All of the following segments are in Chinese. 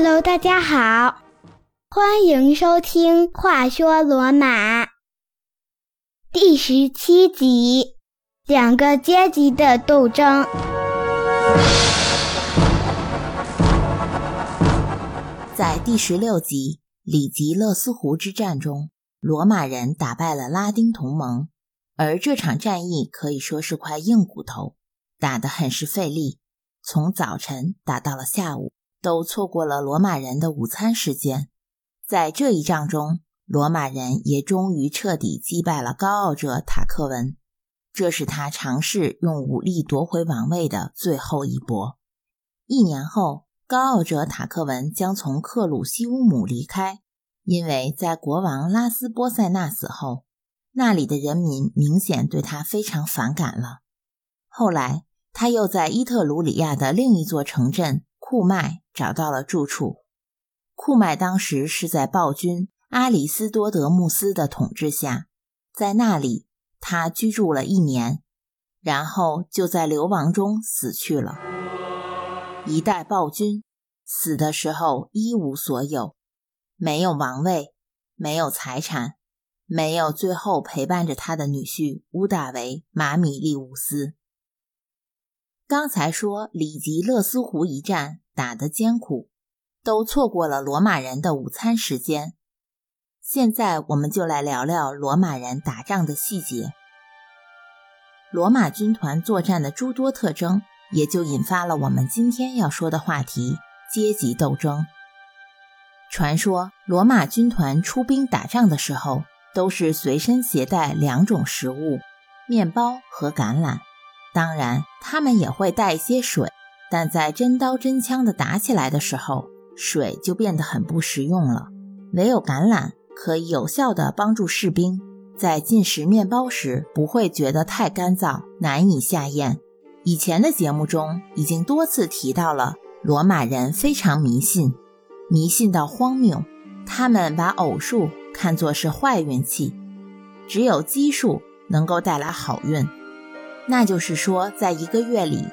Hello，大家好，欢迎收听《话说罗马》第十七集：两个阶级的斗争。在第十六集里吉勒斯湖之战中，罗马人打败了拉丁同盟，而这场战役可以说是块硬骨头，打得很是费力，从早晨打到了下午。都错过了罗马人的午餐时间。在这一仗中，罗马人也终于彻底击败了高傲者塔克文，这是他尝试用武力夺回王位的最后一搏。一年后，高傲者塔克文将从克鲁西乌姆离开，因为在国王拉斯波塞纳死后，那里的人民明显对他非常反感了。后来，他又在伊特鲁里亚的另一座城镇。库麦找到了住处。库麦当时是在暴君阿里斯多德穆斯的统治下，在那里他居住了一年，然后就在流亡中死去了。一代暴君死的时候一无所有，没有王位，没有财产，没有最后陪伴着他的女婿乌大维马米利乌斯。刚才说里吉勒斯湖一战打得艰苦，都错过了罗马人的午餐时间。现在我们就来聊聊罗马人打仗的细节。罗马军团作战的诸多特征，也就引发了我们今天要说的话题——阶级斗争。传说罗马军团出兵打仗的时候，都是随身携带两种食物：面包和橄榄。当然，他们也会带一些水，但在真刀真枪的打起来的时候，水就变得很不实用了。唯有橄榄可以有效地帮助士兵在进食面包时不会觉得太干燥，难以下咽。以前的节目中已经多次提到了，罗马人非常迷信，迷信到荒谬。他们把偶数看作是坏运气，只有奇数能够带来好运。那就是说，在一个月里，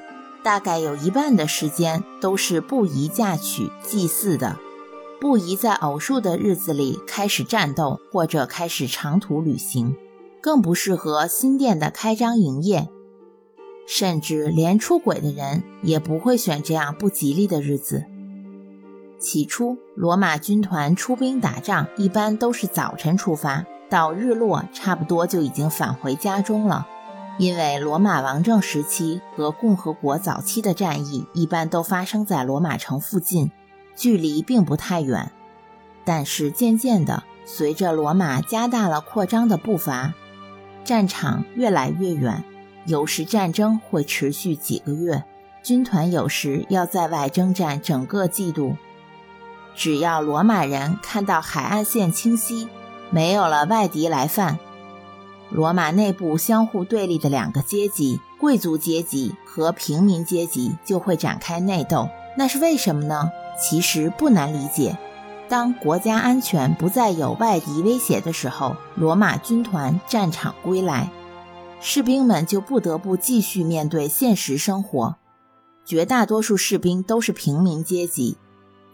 大概有一半的时间都是不宜嫁娶、祭祀的，不宜在偶数的日子里开始战斗或者开始长途旅行，更不适合新店的开张营业，甚至连出轨的人也不会选这样不吉利的日子。起初，罗马军团出兵打仗，一般都是早晨出发，到日落差不多就已经返回家中了。因为罗马王政时期和共和国早期的战役一般都发生在罗马城附近，距离并不太远。但是渐渐的，随着罗马加大了扩张的步伐，战场越来越远，有时战争会持续几个月，军团有时要在外征战整个季度。只要罗马人看到海岸线清晰，没有了外敌来犯。罗马内部相互对立的两个阶级——贵族阶级和平民阶级，就会展开内斗。那是为什么呢？其实不难理解。当国家安全不再有外敌威胁的时候，罗马军团战场归来，士兵们就不得不继续面对现实生活。绝大多数士兵都是平民阶级，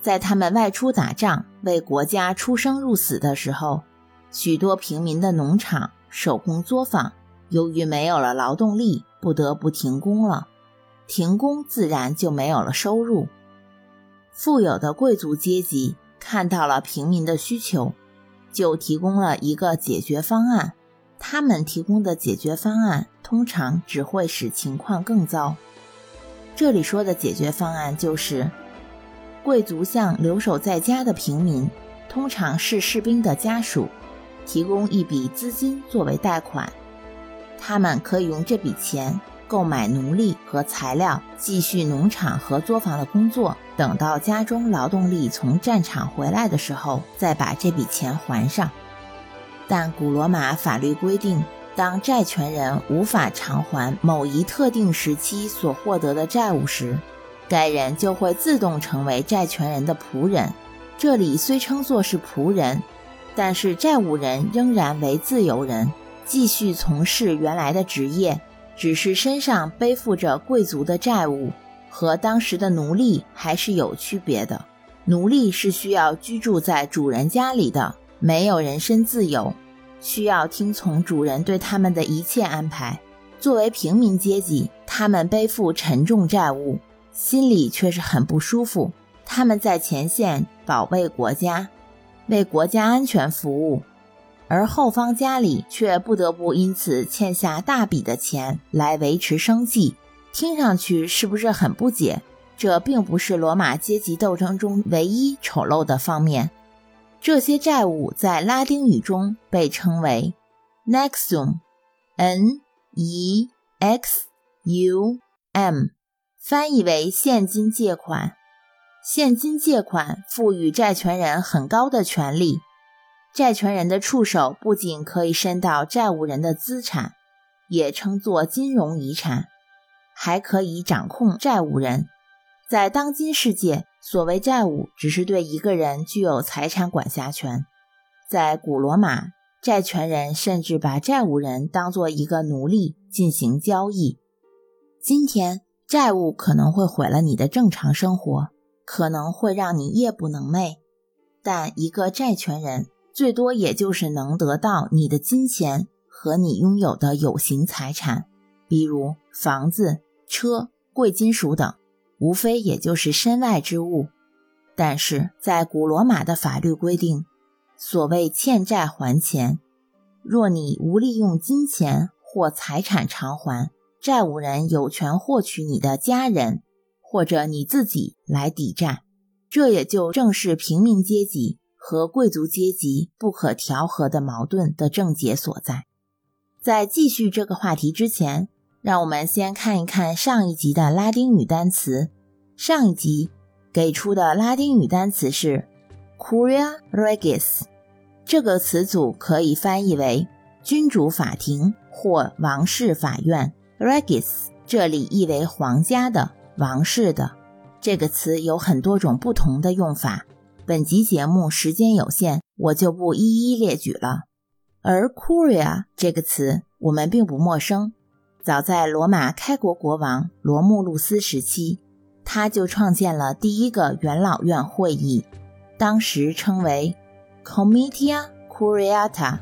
在他们外出打仗、为国家出生入死的时候，许多平民的农场。手工作坊由于没有了劳动力，不得不停工了。停工自然就没有了收入。富有的贵族阶级看到了平民的需求，就提供了一个解决方案。他们提供的解决方案通常只会使情况更糟。这里说的解决方案就是，贵族向留守在家的平民，通常是士兵的家属。提供一笔资金作为贷款，他们可以用这笔钱购买奴隶和材料，继续农场和作坊的工作。等到家中劳动力从战场回来的时候，再把这笔钱还上。但古罗马法律规定，当债权人无法偿还某一特定时期所获得的债务时，该人就会自动成为债权人的仆人。这里虽称作是仆人。但是债务人仍然为自由人，继续从事原来的职业，只是身上背负着贵族的债务，和当时的奴隶还是有区别的。奴隶是需要居住在主人家里的，没有人身自由，需要听从主人对他们的一切安排。作为平民阶级，他们背负沉重债务，心里却是很不舒服。他们在前线保卫国家，为国家安全服务，而后方家里却不得不因此欠下大笔的钱来维持生计。听上去是不是很不解？这并不是罗马阶级斗争中唯一丑陋的方面。这些债务在拉丁语中被称为 nexum，n e x u m，翻译为现金借款。现金借款赋予债权人很高的权利，债权人的触手不仅可以伸到债务人的资产，也称作金融遗产，还可以掌控债务人。在当今世界，所谓债务只是对一个人具有财产管辖权。在古罗马，债权人甚至把债务人当作一个奴隶进行交易。今天，债务可能会毁了你的正常生活，可能会让你夜不能寐。但一个债权人最多也就是能得到你的金钱和你拥有的有形财产，比如房子、车、贵金属等。无非也就是身外之物，但是在古罗马的法律规定，所谓欠债还钱，若你无利用金钱或财产偿还，债务人有权获取你的家人或者你自己来抵债。这也就正是平民阶级和贵族阶级不可调和的矛盾的症结所在。在继续这个话题之前。让我们先看一看上一集的拉丁语单词。上一集给出的拉丁语单词是 “curia regis”，这个词组可以翻译为“君主法庭”或“王室法院”。regis 这里意为皇家的、王室的。这个词有很多种不同的用法，本集节目时间有限，我就不一一列举了。而 “curia” 这个词我们并不陌生。早在罗马开国国王罗慕路斯时期，他就创建了第一个元老院会议，当时称为 Comitia Curiata，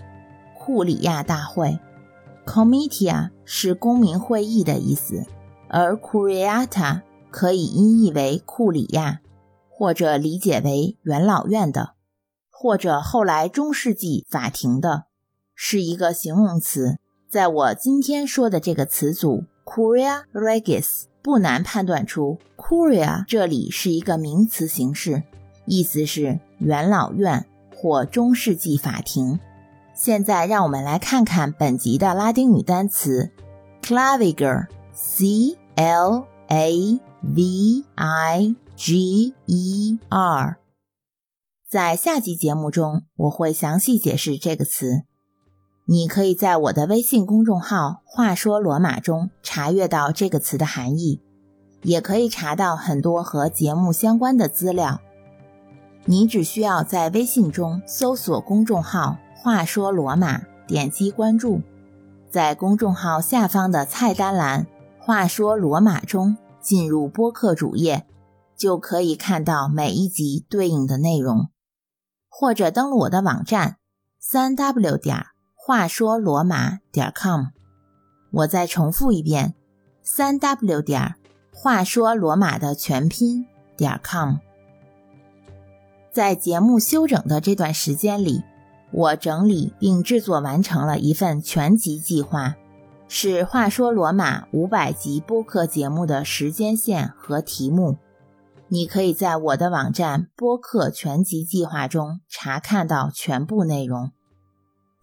库里亚大会。Comitia 是公民会议的意思，而 Curiata 可以音译为库里亚，或者理解为元老院的，或者后来中世纪法庭的，是一个形容词。在我今天说的这个词组 “curia regis”，不难判断出 “curia” 这里是一个名词形式，意思是元老院或中世纪法庭。现在让我们来看看本集的拉丁语单词 Claviger C L A V I G E R，。在下集节目中，我会详细解释这个词。你可以在我的微信公众号“话说罗马”中查阅到这个词的含义，也可以查到很多和节目相关的资料。你只需要在微信中搜索公众号“话说罗马”，点击关注，在公众号下方的菜单栏“话说罗马”中进入播客主页，就可以看到每一集对应的内容，或者登录我的网站三 w 点。话说罗马点 com，我再重复一遍，三 w 点话说罗马的全拼点 com。在节目休整的这段时间里，我整理并制作完成了一份全集计划，是话说罗马五百集播客节目的时间线和题目。你可以在我的网站播客全集计划中查看到全部内容。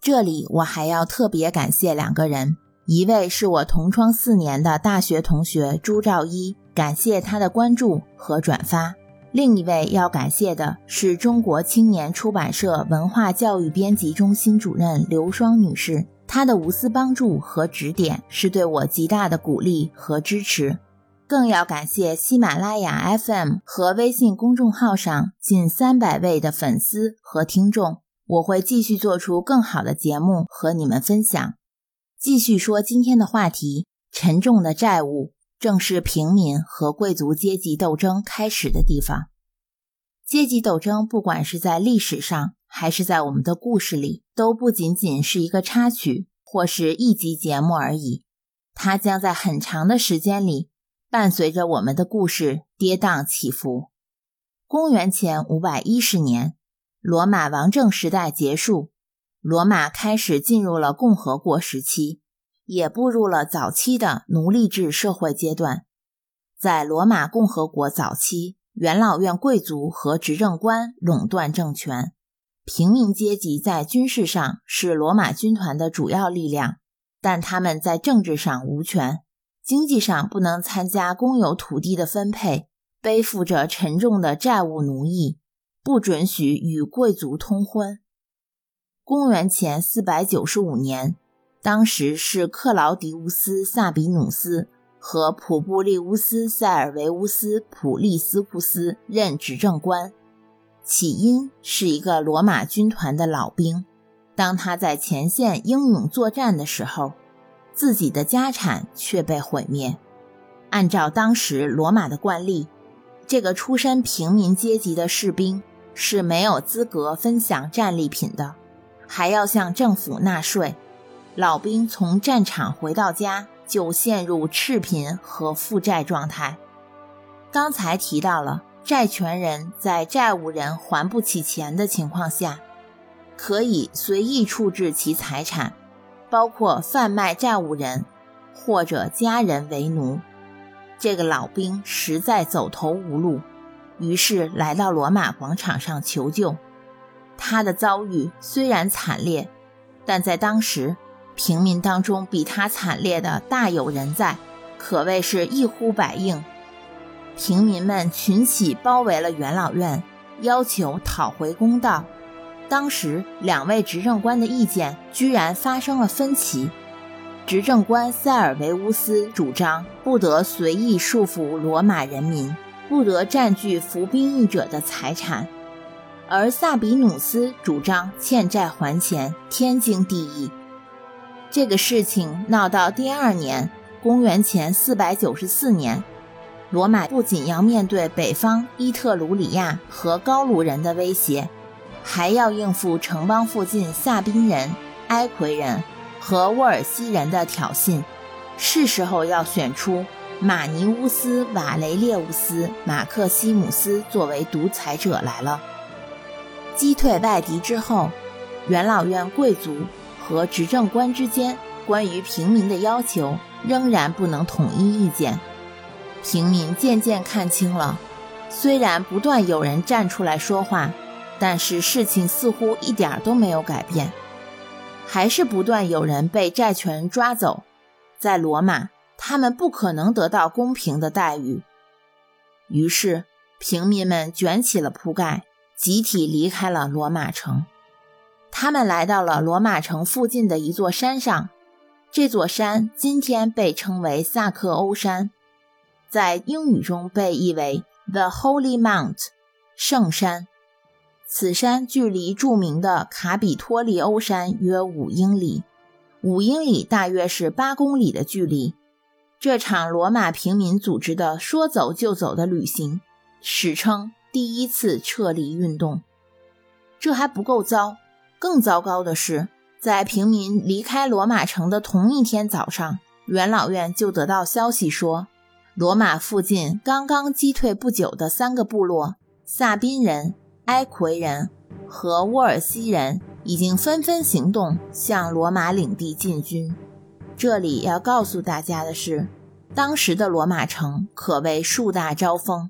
这里我还要特别感谢两个人，一位是我同窗四年的大学同学朱兆一，感谢他的关注和转发；另一位要感谢的是中国青年出版社文化教育编辑中心主任刘双女士，他的无私帮助和指点是对我极大的鼓励和支持。更要感谢喜马拉雅 FM 和微信公众号上近三百位的粉丝和听众。我会继续做出更好的节目和你们分享。继续说今天的话题：沉重的债务正是平民和贵族阶级斗争开始的地方。阶级斗争不管是在历史上还是在我们的故事里，都不仅仅是一个插曲或是一集节目而已，它将在很长的时间里伴随着我们的故事跌宕起伏。公元前五百一十年，罗马王政时代结束，罗马开始进入了共和国时期，也步入了早期的奴隶制社会阶段。在罗马共和国早期。元老院贵族和执政官垄断政权，平民阶级在军事上是罗马军团的主要力量，但他们在政治上无权，经济上不能参加公有土地的分配，背负着沉重的债务奴役，不准许与贵族通婚。公元前四百九十五年，当时是克劳迪乌斯·萨比努斯。和普布利乌斯·塞尔维乌斯·普利斯库斯任执政官，起因是一个罗马军团的老兵。当他在前线英勇作战的时候，自己的家产却被毁灭。按照当时罗马的惯例，这个出身平民阶级的士兵是没有资格分享战利品的，还要向政府纳税。老兵从战场回到家。就陷入赤贫和负债状态。刚才提到了，债权人在债务人还不起钱的情况下，可以随意处置其财产，包括贩卖债务人或者家人为奴。这个老兵实在走投无路，于是来到罗马广场上求救。他的遭遇虽然惨烈，但在当时。平民当中比他惨烈的大有人在，可谓是一呼百应。平民们群起包围了元老院，要求讨回公道。当时两位执政官的意见居然发生了分歧。执政官塞尔维乌斯主张不得随意束缚罗马人民，不得占据服兵役者的财产，而萨比努斯主张欠债还钱，天经地义。这个事情闹到第二年，公元前四百九十四年，罗马不仅要面对北方伊特鲁里亚和高卢人的威胁，还要应付城邦附近萨宾人、埃奎人和沃尔西人的挑衅，是时候要选出马尼乌斯·瓦雷列乌斯·马克西姆斯作为独裁者来了。击退外敌之后，元老院贵族。和执政官之间关于平民的要求仍然不能统一意见，平民渐渐看清了，虽然不断有人站出来说话，但是事情似乎一点都没有改变，还是不断有人被债权人抓走，在罗马他们不可能得到公平的待遇，于是平民们卷起了铺盖，集体离开了罗马城。他们来到了罗马城附近的一座山上，这座山今天被称为萨克欧山，在英语中被译为 The Holy Mount，圣山。此山距离著名的卡比托利欧山约五英里，五英里大约是八公里的距离。这场罗马平民组织的说走就走的旅行，史称第一次撤离运动。这还不够糟。更糟糕的是，在平民离开罗马城的同一天早上，元老院就得到消息说，罗马附近刚刚击退不久的三个部落——萨宾人、埃奎人和沃尔西人，已经纷纷行动向罗马领地进军。这里要告诉大家的是，当时的罗马城可谓树大招风，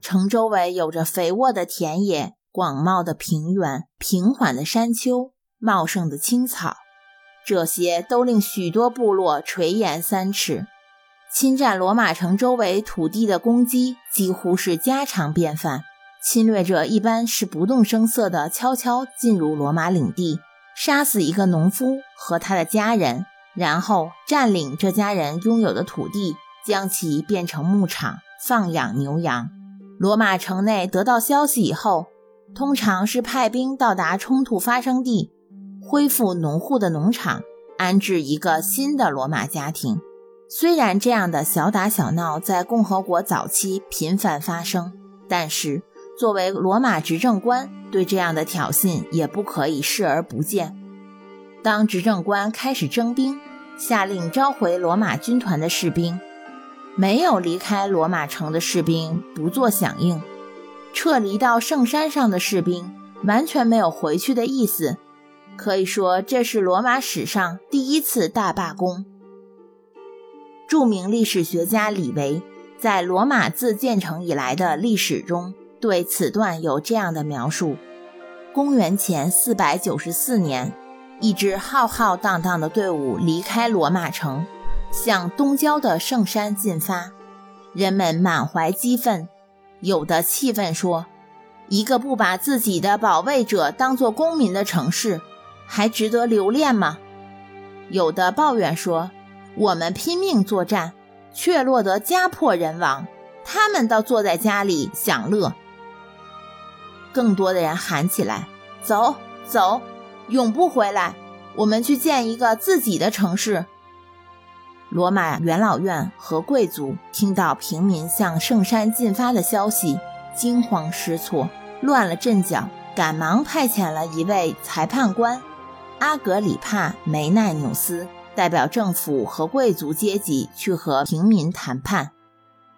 城周围有着肥沃的田野。广袤的平原、平缓的山丘、茂盛的青草，这些都令许多部落垂涎三尺。侵占罗马城周围土地的攻击几乎是家常便饭。侵略者一般是不动声色地悄悄进入罗马领地，杀死一个农夫和他的家人，然后占领这家人拥有的土地，将其变成牧场，放养牛羊。罗马城内得到消息以后。通常是派兵到达冲突发生地，恢复农户的农场，安置一个新的罗马家庭。虽然这样的小打小闹在共和国早期频繁发生，但是作为罗马执政官，对这样的挑衅也不可以视而不见。当执政官开始征兵，下令召回罗马军团的士兵，没有离开罗马城的士兵不做响应，撤离到圣山上的士兵完全没有回去的意思。可以说，这是罗马史上第一次大罢工。著名历史学家李维在罗马自建成以来的历史中，对此段有这样的描述：公元前四百九十四年。一支浩浩荡荡的队伍离开罗马城，向东郊的圣山进发。人们满怀激愤，有的气愤说：“一个不把自己的保卫者当作公民的城市，还值得留恋吗？”有的抱怨说：“我们拼命作战，却落得家破人亡，他们倒坐在家里享乐。”更多的人喊起来：“走，走！”永不回来，我们去建一个自己的城市。罗马元老院和贵族听到平民向圣山进发的消息，惊慌失措，乱了阵脚，赶忙派遣了一位裁判官阿格里帕梅奈纽斯，代表政府和贵族阶级去和平民谈判，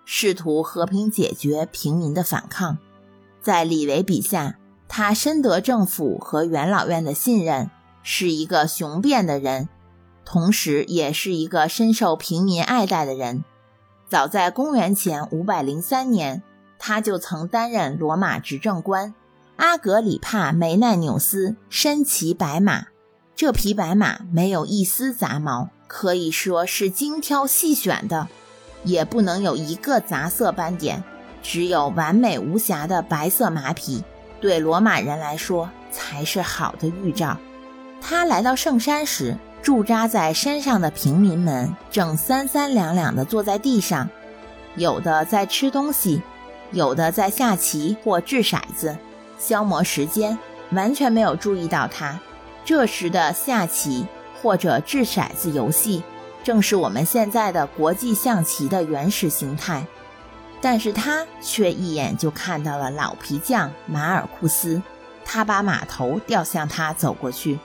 试图和平解决平民的反抗。在李维笔下。他深得政府和元老院的信任，是一个雄辩的人，同时也是一个深受平民爱戴的人。早在公元前五百零三年，他就曾担任罗马执政官。阿格里帕梅奈纽斯身骑白马，这匹白马没有一丝杂毛，可以说是精挑细选的，也不能有一个杂色斑点，只有完美无瑕的白色马匹。对罗马人来说，才是好的预兆。他来到圣山时，驻扎在山上的平民们正三三两两地坐在地上，有的在吃东西，有的在下棋或掷骰子，消磨时间，完全没有注意到他。这时的下棋或者掷骰子游戏，正是我们现在的国际象棋的原始形态。但是他却一眼就看到了老皮匠马尔库斯，他把马头调向他走过去。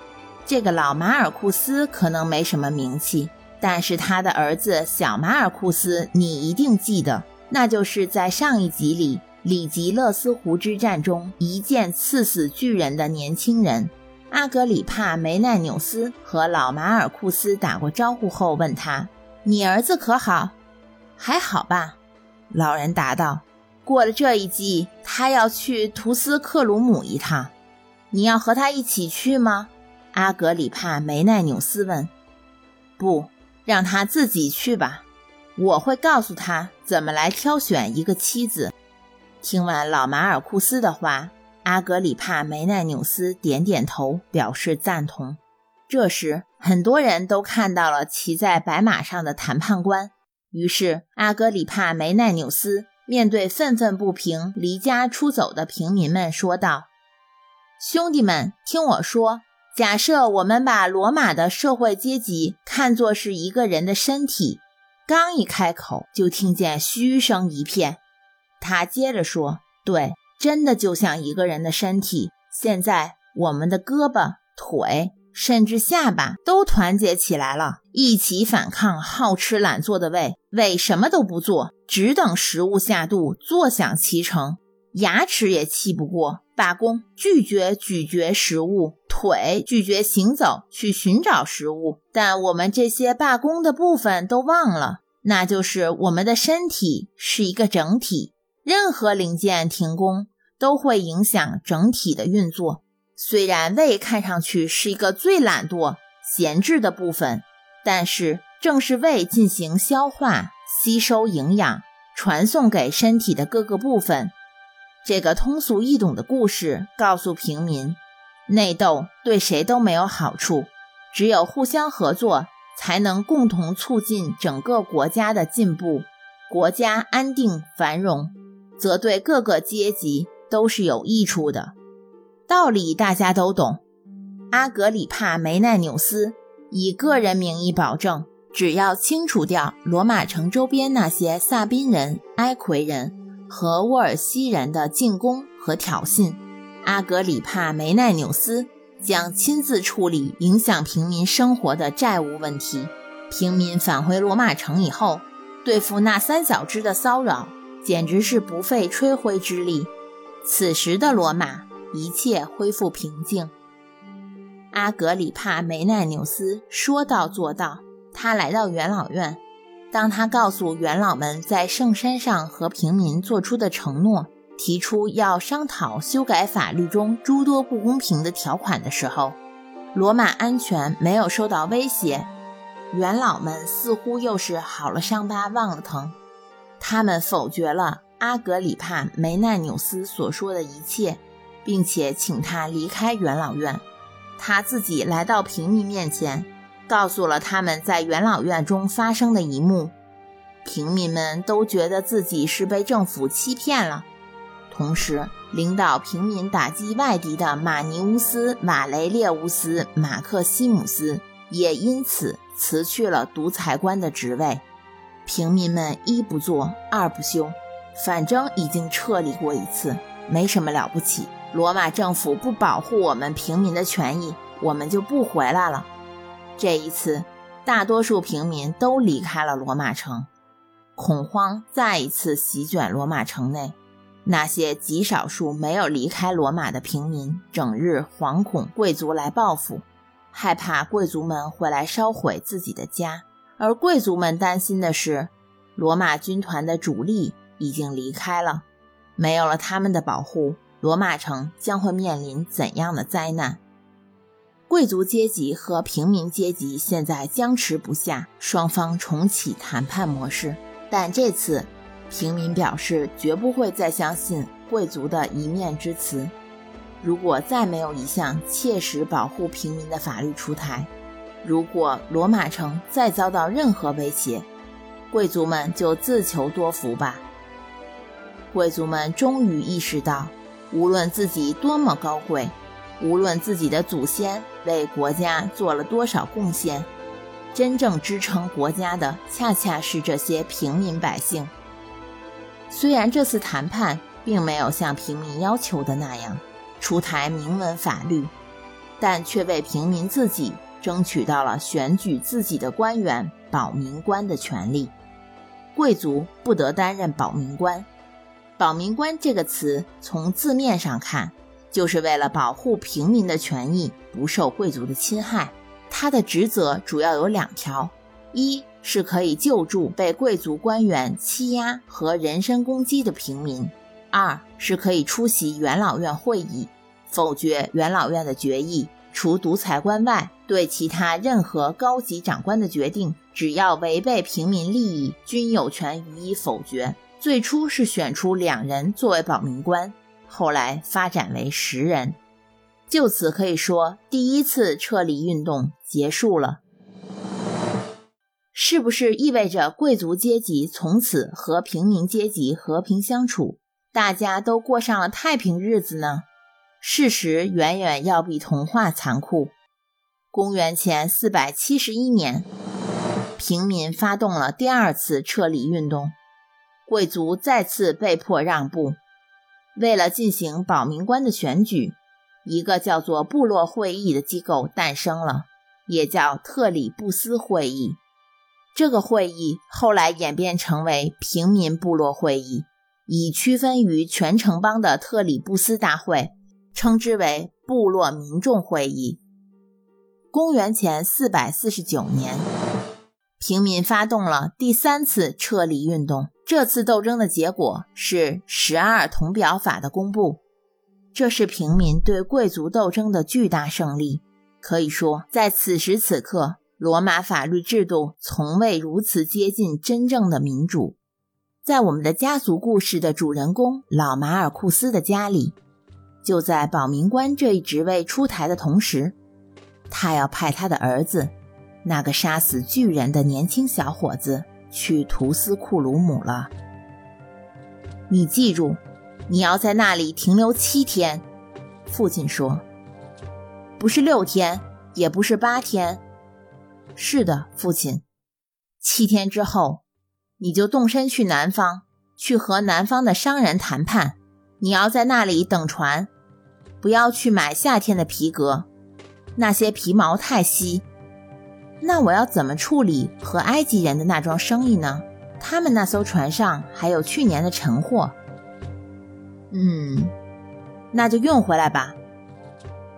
这个老马尔库斯可能没什么名气，但是他的儿子小马尔库斯你一定记得，那就是在上一集里里吉勒斯湖之战中一剑刺死巨人的年轻人。阿格里帕梅奈纽斯和老马尔库斯打过招呼后，问他：“你儿子可好？还好吧？”老人答道：“过了这一季，他要去图斯克鲁姆一趟。你要和他一起去吗？”阿格里帕梅奈纽斯问。“不，让他自己去吧。我会告诉他怎么来挑选一个妻子。”听完老马尔库斯的话，阿格里帕梅奈纽斯点点头，表示赞同。这时，很多人都看到了骑在白马上的谈判官。于是，阿格里帕梅奈纽斯面对愤愤不平、离家出走的平民们说道：“兄弟们，听我说，假设我们把罗马的社会阶级看作是一个人的身体。”刚一开口，就听见嘘声一片。他接着说：“对，真的就像一个人的身体。现在，我们的胳膊、腿。”甚至下巴都团结起来了，一起反抗好吃懒做的胃。胃什么都不做，只等食物下肚，坐享其成。牙齿也气不过，罢工，拒绝咀嚼食物；腿拒绝行走，去寻找食物。但我们这些罢工的部分都忘了，那就是我们的身体是一个整体，任何零件停工都会影响整体的运作。虽然胃看上去是一个最懒惰、闲置的部分，但是正是胃进行消化、吸收营养、传送给身体的各个部分。这个通俗易懂的故事告诉平民：内斗对谁都没有好处，只有互相合作，才能共同促进整个国家的进步。国家安定繁荣，则对各个阶级都是有益处的。道理大家都懂。阿格里帕梅奈纽斯以个人名义保证，只要清除掉罗马城周边那些萨宾人、埃奎人和沃尔西人的进攻和挑衅。阿格里帕·梅奈纽斯将亲自处理影响平民生活的债务问题。平民返回罗马城以后，对付那三小只的骚扰，简直是不费吹灰之力。此时的罗马，一切恢复平静。阿格里帕·梅奈纽斯说到做到。他来到元老院，当他告诉元老们在圣山上和平民做出的承诺，提出要商讨修改法律中诸多不公平的条款的时候，罗马安全没有受到威胁。元老们似乎又是好了伤疤忘了疼，他们否决了阿格里帕·梅奈纽斯所说的一切，并且请他离开元老院。他自己来到平民面前，告诉了他们在元老院中发生的一幕。平民们都觉得自己是被政府欺骗了。同时，领导平民打击外敌的马尼乌斯·瓦雷列乌斯·马克西姆斯也因此辞去了独裁官的职位。平民们一不做二不休，反正已经撤离过一次，没什么了不起。罗马政府不保护我们平民的权益，我们就不回来了。这一次，大多数平民都离开了罗马城，恐慌再一次席卷罗马城内。那些极少数没有离开罗马的平民，整日惶恐贵族来报复，害怕贵族们会来烧毁自己的家。而贵族们担心的是，罗马军团的主力已经离开了，没有了他们的保护。罗马城将会面临怎样的灾难？贵族阶级和平民阶级现在僵持不下，双方重启谈判模式。但这次，平民表示绝不会再相信贵族的一面之词。如果再没有一项切实保护平民的法律出台，如果罗马城再遭到任何威胁，贵族们就自求多福吧。贵族们终于意识到。无论自己多么高贵，无论自己的祖先为国家做了多少贡献，真正支撑国家的恰恰是这些平民百姓。虽然这次谈判并没有像平民要求的那样出台明文法律，但却为平民自己争取到了选举自己的官员保民官的权利。贵族不得担任保民官。保民官这个词，从字面上看，就是为了保护平民的权益不受贵族的侵害。他的职责主要有两条：一是可以救助被贵族官员欺压和人身攻击的平民；二是可以出席元老院会议，否决元老院的决议。除独裁官外，对其他任何高级长官的决定，只要违背平民利益，均有权予以否决。最初是选出两人作为保民官，后来发展为十人。就此可以说，第一次撤离运动结束了。是不是意味着贵族阶级从此和平民阶级和平相处，大家都过上了太平日子呢？事实远远要比童话残酷。公元前四百七十一年，平民发动了第二次撤离运动。贵族再次被迫让步。为了进行保民官的选举，一个叫做部落会议的机构诞生了，也叫特里布斯会议。这个会议后来演变成为平民部落会议，以区分于全城邦的特里布斯大会，称之为部落民众会议。公元前四百四十九年，平民发动了第三次撤离运动。这次斗争的结果是十二铜表法的公布，这是平民对贵族斗争的巨大胜利。可以说，在此时此刻，罗马法律制度从未如此接近真正的民主。在我们的家族故事的主人公老马尔库斯的家里，就在保民官这一职位出台的同时，他要派他的儿子，那个杀死巨人的年轻小伙子。去图斯库鲁姆了。你记住，你要在那里停留七天。父亲说：“不是六天，也不是八天。”是的，父亲。七天之后，你就动身去南方，去和南方的商人谈判。你要在那里等船，不要去买夏天的皮革，那些皮毛太稀。那我要怎么处理和埃及人的那桩生意呢？他们那艘船上还有去年的陈货。嗯，那就运回来吧，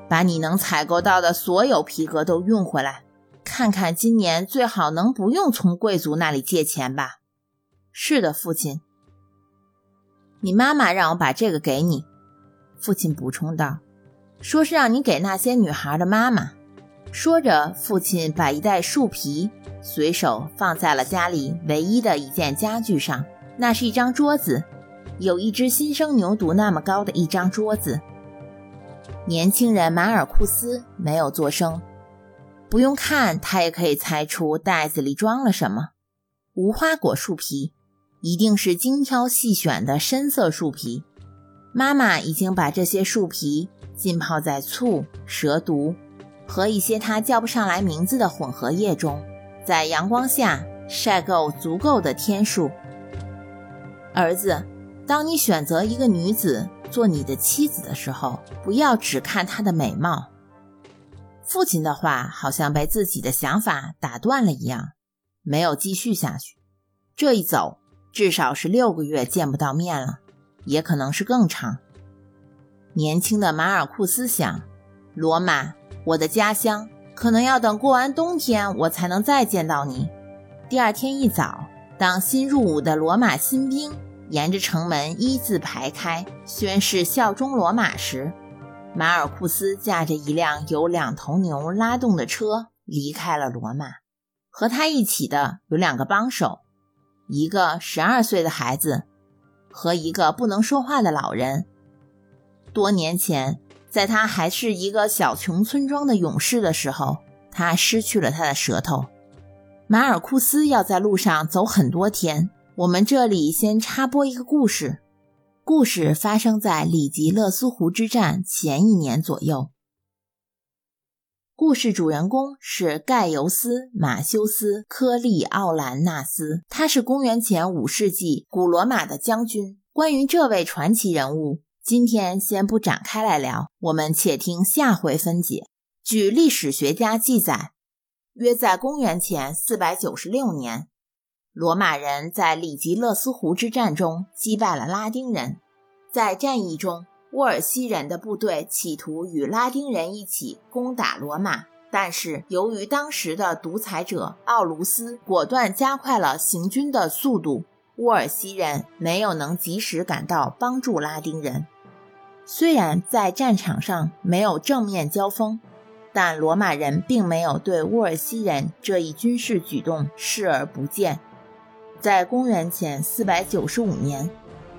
把你能采购到的所有皮革都运回来，看看今年最好能不用从贵族那里借钱吧。是的，父亲。你妈妈让我把这个给你，父亲补充道，说是让你给那些女孩的妈妈。说着，父亲把一袋树皮随手放在了家里唯一的一件家具上，那是一张桌子，有一只新生牛犊那么高的一张桌子。年轻人马尔库斯没有作声，不用看他也可以猜出袋子里装了什么：无花果树皮，一定是精挑细选的深色树皮。妈妈已经把这些树皮浸泡在醋、蛇毒。和一些他叫不上来名字的混合液中，在阳光下晒够足够的天数。儿子，当你选择一个女子做你的妻子的时候，不要只看她的美貌。父亲的话好像被自己的想法打断了一样，没有继续下去。这一走，至少是六个月见不到面了，也可能是更长。年轻的马尔库斯想，罗马。我的家乡可能要等过完冬天，我才能再见到你。第二天一早，当新入伍的罗马新兵沿着城门一字排开，宣誓效忠罗马时，马尔库斯驾着一辆由两头牛拉动的车离开了罗马。和他一起的有两个帮手，一个十二岁的孩子和一个不能说话的老人。多年前。在他还是一个小穷村庄的勇士的时候，他失去了他的舌头。马尔库斯要在路上走很多天。我们这里先插播一个故事，故事发生在里吉勒斯湖之战前一年左右。故事主人公是盖尤斯·马修斯·科利奥兰纳斯，他是公元前五世纪古罗马的将军。关于这位传奇人物。今天先不展开来聊，我们且听下回分解。据历史学家记载，约在公元前四百九十六年，罗马人在里吉勒斯湖之战中击败了拉丁人。在战役中，沃尔西人的部队企图与拉丁人一起攻打罗马，但是由于当时的独裁者奥卢斯果断加快了行军的速度，沃尔西人没有能及时赶到帮助拉丁人。虽然在战场上没有正面交锋，但罗马人并没有对沃尔西人这一军事举动视而不见。在公元前495年，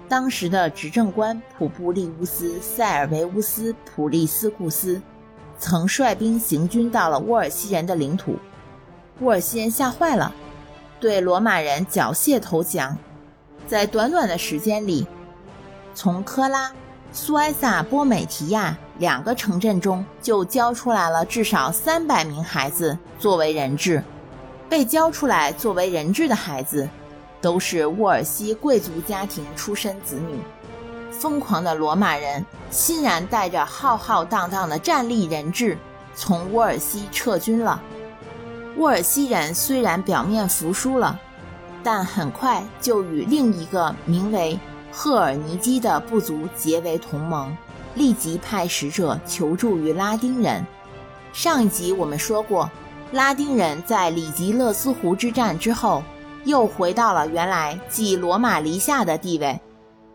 当时的执政官普布利乌斯·塞尔维乌斯·普利斯库斯曾率兵行军到了沃尔西人的领土，沃尔西人吓坏了，对罗马人缴械投降。在短短的时间里，从科拉。苏埃萨波美提亚两个城镇中就交出来了至少三百名孩子作为人质，被交出来作为人质的孩子，都是沃尔西贵族家庭出身子女。疯狂的罗马人欣然带着浩浩荡荡的战利人质从沃尔西撤军了。沃尔西人虽然表面服输了，但很快就与另一个名为。赫尔尼基的部族结为同盟，立即派使者求助于拉丁人。上一集我们说过，拉丁人在里吉勒斯湖之战之后，又回到了原来继罗马篱下的地位，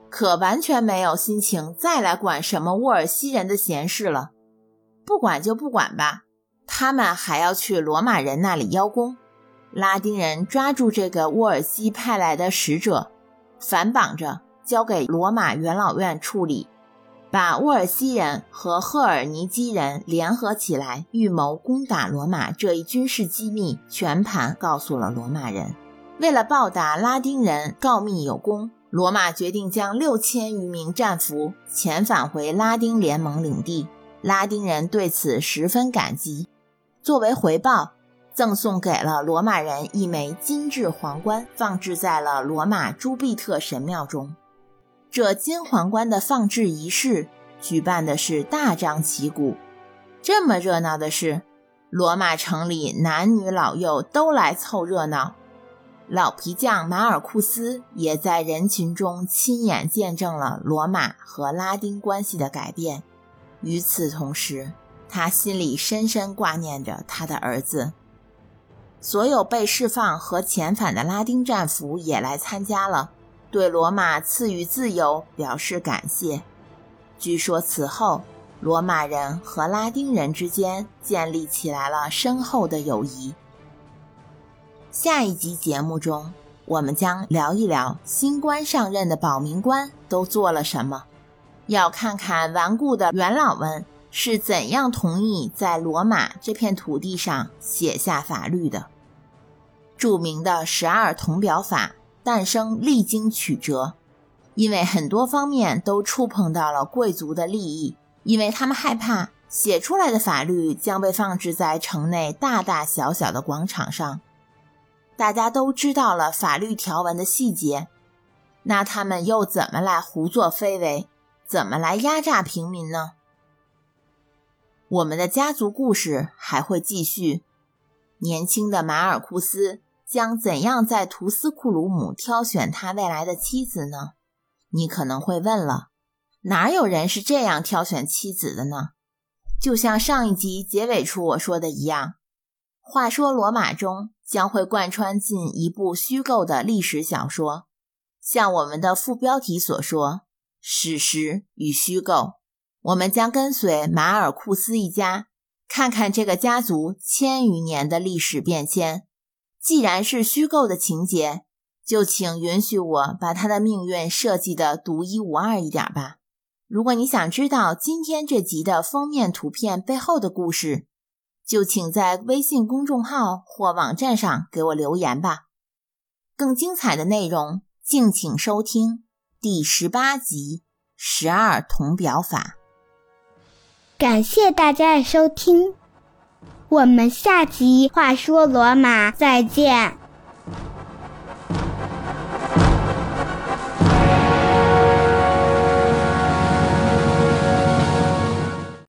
可完全没有心情再来管什么沃尔西人的闲事了。不管就不管吧，他们还要去罗马人那里邀功。拉丁人抓住这个沃尔西派来的使者，反绑着。交给罗马元老院处理，把沃尔西人和赫尔尼基人联合起来预谋攻打罗马这一军事机密全盘告诉了罗马人。为了报答拉丁人告密有功，罗马决定将六千余名战俘遣返回拉丁联盟领地。拉丁人对此十分感激，作为回报，赠送给了罗马人一枚金质皇冠，放置在了罗马朱庇特神庙中。这金皇冠的放置仪式举办的是大张旗鼓。这么热闹的事，罗马城里男女老幼都来凑热闹。老皮匠马尔库斯也在人群中亲眼见证了罗马和拉丁关系的改变。与此同时，他心里深深挂念着他的儿子。所有被释放和遣返的拉丁战俘也来参加了。对罗马赐予自由表示感谢。据说此后，罗马人和拉丁人之间建立起来了深厚的友谊。下一集节目中，我们将聊一聊新官上任的保民官都做了什么，要看看顽固的元老们是怎样同意在罗马这片土地上写下法律的。著名的十二铜表法。诞生历经曲折，因为很多方面都触碰到了贵族的利益，因为他们害怕写出来的法律将被放置在城内大大小小的广场上，大家都知道了法律条文的细节，那他们又怎么来胡作非为，怎么来压榨平民呢？我们的家族故事还会继续，年轻的马尔库斯。将怎样在图斯库鲁姆挑选他未来的妻子呢？你可能会问了，哪有人是这样挑选妻子的呢？就像上一集结尾处我说的一样，话说罗马中将会贯穿进一部虚构的历史小说，像我们的副标题所说，史实与虚构。我们将跟随马尔库斯一家，看看这个家族千余年的历史变迁。既然是虚构的情节，就请允许我把他的命运设计的独一无二一点吧。如果你想知道今天这集的封面图片背后的故事，就请在微信公众号或网站上给我留言吧。更精彩的内容，敬请收听第十八集《十二铜表法》。感谢大家的收听。我们下集话说罗马再见。